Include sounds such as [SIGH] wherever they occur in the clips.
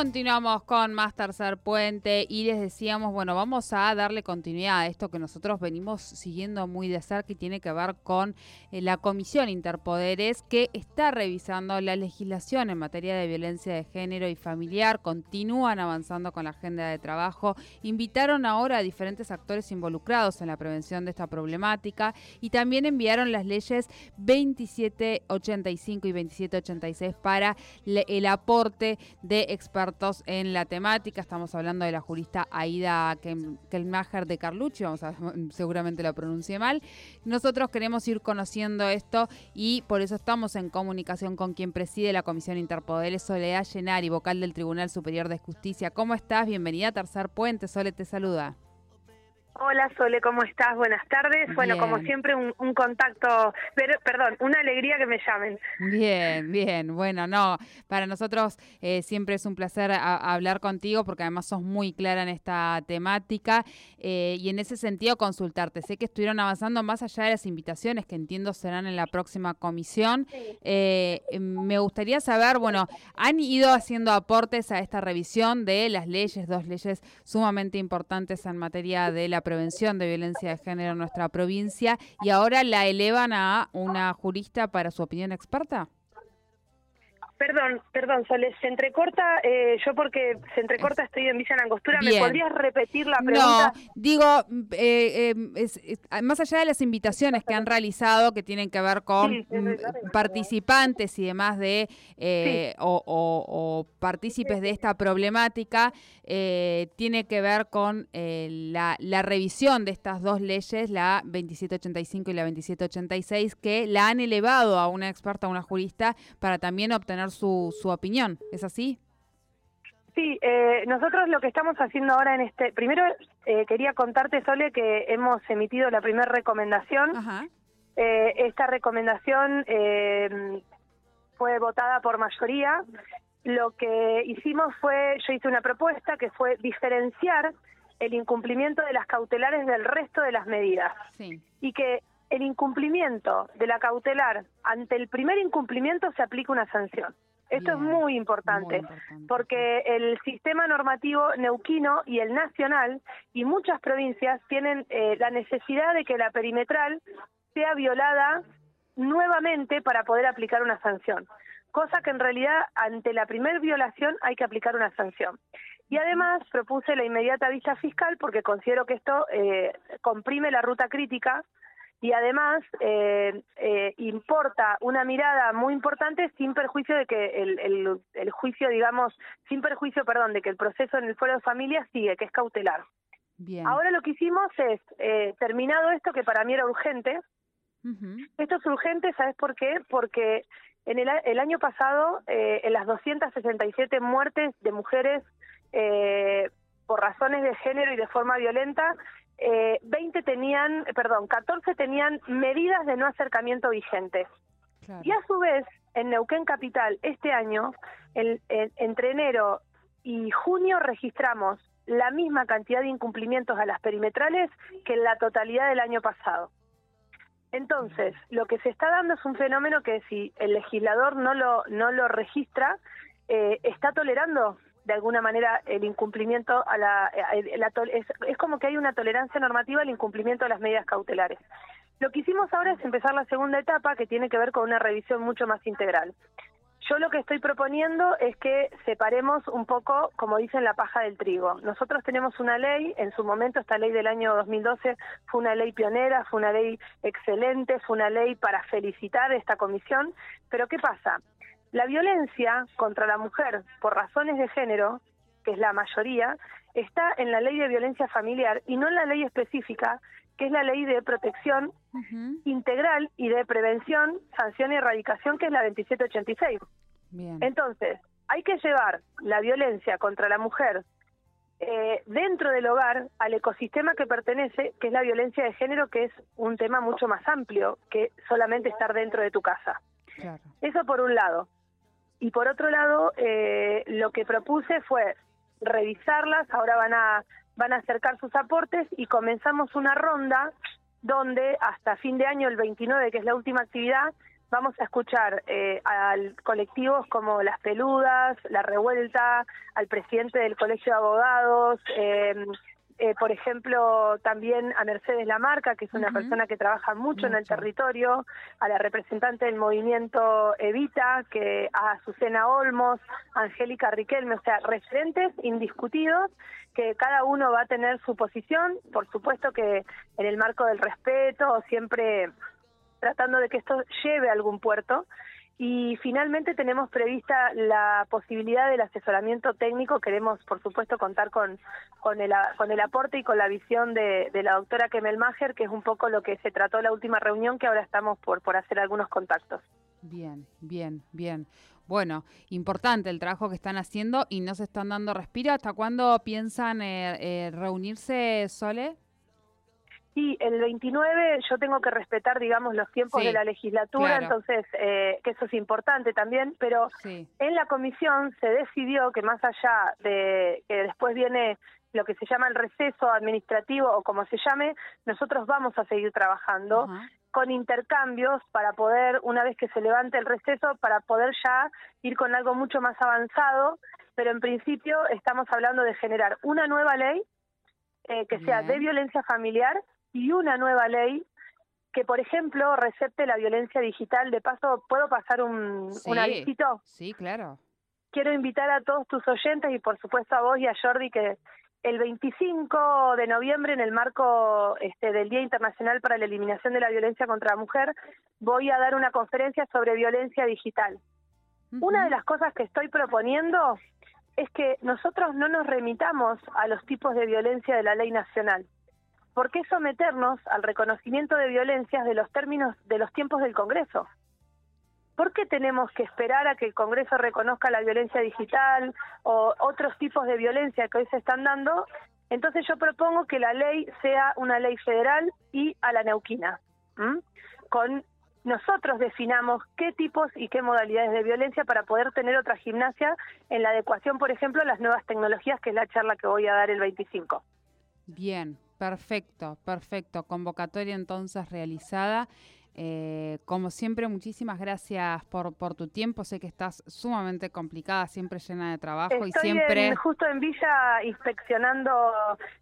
Continuamos con más tercer puente y les decíamos, bueno, vamos a darle continuidad a esto que nosotros venimos siguiendo muy de cerca y tiene que ver con eh, la Comisión Interpoderes que está revisando la legislación en materia de violencia de género y familiar, continúan avanzando con la agenda de trabajo, invitaron ahora a diferentes actores involucrados en la prevención de esta problemática y también enviaron las leyes 2785 y 2786 para el aporte de expertos en la temática. Estamos hablando de la jurista Aida Kelmacher de Carlucci, vamos a [LAUGHS] seguramente lo pronuncie mal. Nosotros queremos ir conociendo esto y por eso estamos en comunicación con quien preside la Comisión Interpoderes, Soledad Llenari, vocal del Tribunal Superior de Justicia. ¿Cómo estás? Bienvenida a Tercer Puente. Sole te saluda. Hola Sole, ¿cómo estás? Buenas tardes. Bueno, como siempre, un, contacto, pero, perdón, una alegría que me llamen. Bien, bien. Bueno, no, para nosotros eh, siempre es un placer hablar contigo porque además sos muy clara en esta temática eh, y en ese sentido consultarte. Sé que estuvieron avanzando más allá de las invitaciones que entiendo serán en la próxima comisión. Eh, me gustaría saber, bueno, han ido haciendo aportes a esta revisión de las leyes, dos leyes sumamente importantes en materia de la prevención de violencia de género en nuestra provincia y ahora la elevan a una jurista para su opinión experta? Perdón, perdón, Soles, se entrecorta, eh, yo porque se entrecorta estoy en Villa Langostura, ¿me podrías repetir la pregunta? No, digo, eh, eh, más allá de las invitaciones que han realizado, que tienen que ver con mm, participantes y demás de, o, partícipes de esta problemática, tiene que ver con la, la revisión de estas dos leyes, la 2785 y la 2786, que la han elevado a una experta, a una jurista, para también obtener su, su opinión. ¿Es así? Sí, eh, nosotros lo que estamos haciendo ahora en este... Primero eh, quería contarte, Sole, que hemos emitido la primera recomendación. Eh, esta recomendación fue votada por mayoría. Lo que hicimos fue, yo hice una propuesta que fue diferenciar el incumplimiento de las cautelares del resto de las medidas. Sí. Y que el incumplimiento de la cautelar, ante el primer incumplimiento se aplica una sanción. Esto es muy importante, porque el sistema normativo neuquino y el nacional y muchas provincias tienen eh, la necesidad de que la perimetral sea violada nuevamente para poder aplicar una sanción, cosa que en realidad ante la primer violación hay que aplicar una sanción. Y además propuse la inmediata vista fiscal porque considero que esto eh, comprime la ruta crítica y además eh, eh, importa una mirada muy importante sin perjuicio de que el, el, juicio, digamos, sin perjuicio, perdón, de que el proceso en el fuero de familia sigue, que es cautelar. Bien. Ahora lo que hicimos es, eh, terminado esto que para mí era urgente, esto es urgente, ¿sabes por qué? Porque en el, el año pasado, eh, en las 267 muertes de mujeres eh, por razones de género y de forma violenta, eh, 20 tenían, perdón, 14 tenían medidas de no acercamiento vigentes. Y a su vez, en Neuquén Capital, este año, entre enero y junio registramos la misma cantidad de incumplimientos a las perimetrales que en la totalidad del año pasado. Entonces, lo que se está dando es un fenómeno que si el legislador no lo, no lo registra, eh, está tolerando de alguna manera el incumplimiento a la, es, como que hay una tolerancia normativa al incumplimiento de las medidas cautelares. Lo que hicimos ahora es empezar la segunda etapa que tiene que ver con una revisión mucho más integral. Yo lo que estoy proponiendo es que separemos un poco, como dicen, la paja del trigo. Nosotros tenemos una ley, en su momento esta ley del año 2012 fue una ley pionera, fue una ley excelente, fue una ley para felicitar esta comisión, pero ¿qué pasa? La violencia contra la mujer por razones de género, que es la mayoría, está en la ley de violencia familiar y no en la ley específica, que es la ley de protección integral y de prevención, sanción y erradicación, que es la 2786. Entonces, hay que llevar la violencia contra la mujer eh, dentro del hogar al ecosistema que pertenece, que es la violencia de género, que es un tema mucho más amplio que solamente estar dentro de tu casa. Eso por un lado. Y por otro lado, eh, lo que propuse fue revisarlas, ahora van a, van a acercar sus aportes y comenzamos una ronda donde hasta fin de año, el 29, que es la última actividad, vamos a escuchar eh, a colectivos como Las Peludas, La Revuelta, al presidente del Colegio de Abogados, eh, eh, por ejemplo, también a Mercedes Lamarca, que es una persona que trabaja mucho, en el territorio, a la representante del movimiento Evita, que a Azucena Olmos, Angélica Riquelme, o sea, referentes indiscutidos que cada uno va a tener su posición, por supuesto que en el marco del respeto, siempre tratando de que esto lleve a algún puerto y finalmente tenemos prevista la posibilidad del asesoramiento técnico. Queremos, por supuesto, contar con, con, el, con el aporte y con la visión de, la doctora Kemelmacher, que es un poco lo que se trató la última reunión, que ahora estamos por, por hacer algunos contactos. Bien, bien, bien. Bueno, importante el trabajo que están haciendo y no se están dando respiro. ¿Hasta cuándo piensan eh, eh, reunirse, Sole? Sí, el 29 yo tengo que respetar, digamos, los tiempos de la legislatura, entonces, eh, que eso es importante también, pero en la comisión se decidió que más allá de que después viene lo que se llama el receso administrativo o como se llame, nosotros vamos a seguir trabajando con intercambios para poder, una vez que se levante el receso, para poder ya ir con algo mucho más avanzado, pero en principio estamos hablando de generar una nueva ley eh, que sea de violencia familiar y una nueva ley que, por ejemplo, recepte la violencia digital. De paso, ¿puedo pasar un, sí, un avisito? Sí, claro. Quiero invitar a todos tus oyentes y, por supuesto, a vos y a Jordi que el 25 de noviembre, en el marco este, del Día Internacional para la Eliminación de la Violencia contra la Mujer, voy a dar una conferencia sobre violencia digital. Una de las cosas que estoy proponiendo es que nosotros no nos remitamos a los tipos de violencia de la ley nacional. ¿Por qué someternos al reconocimiento de violencias de los términos de los tiempos del Congreso? ¿Por qué tenemos que esperar a que el Congreso reconozca la violencia digital o otros tipos de violencia que hoy se están dando? Entonces yo propongo que la ley sea una ley federal y a la neuquina. Con nosotros definamos qué tipos y qué modalidades de violencia para poder tener otra gimnasia en la adecuación, por ejemplo, a las nuevas tecnologías, que es la charla que voy a dar el 25. Bien, Perfecto, perfecto. Convocatoria entonces realizada. Eh, como siempre, muchísimas gracias por, por tu tiempo. Sé que estás sumamente complicada, siempre llena de trabajo y siempre. justo en Villa inspeccionando,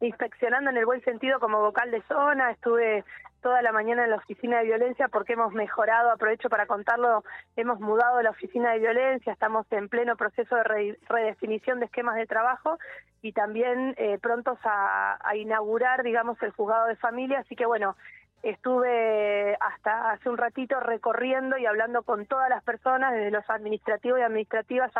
inspeccionando en el buen sentido como vocal de zona. Estuve toda la mañana en la oficina de violencia porque hemos mejorado, aprovecho para contarlo, hemos mudado la oficina de violencia, estamos en pleno proceso de redefinición de esquemas de trabajo y también eh, prontos a, inaugurar, digamos, el juzgado de familia, así que bueno, estuve hasta hace un ratito recorriendo y hablando con todas las personas, desde los administrativos y administrativas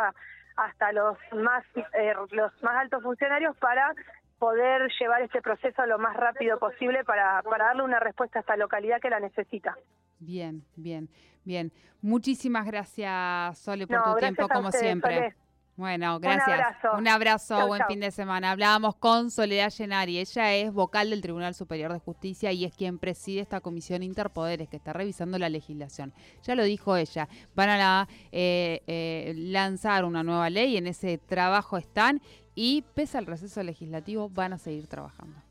hasta los más eh, los más altos funcionarios para poder llevar este proceso lo más rápido posible para, para darle una respuesta a esta localidad que la necesita. Bien, bien, bien. Muchísimas gracias, Sole, por tu tiempo, como siempre. Bueno, gracias. Un abrazo. Un abrazo, buen fin de semana. Hablábamos con Soledad Llenari. Ella es vocal del Tribunal Superior de Justicia y es quien preside esta comisión interpoderes que está revisando la legislación. Ya lo dijo ella, van a eh, eh, lanzar una nueva ley, en ese trabajo están y pese al receso legislativo van a seguir trabajando.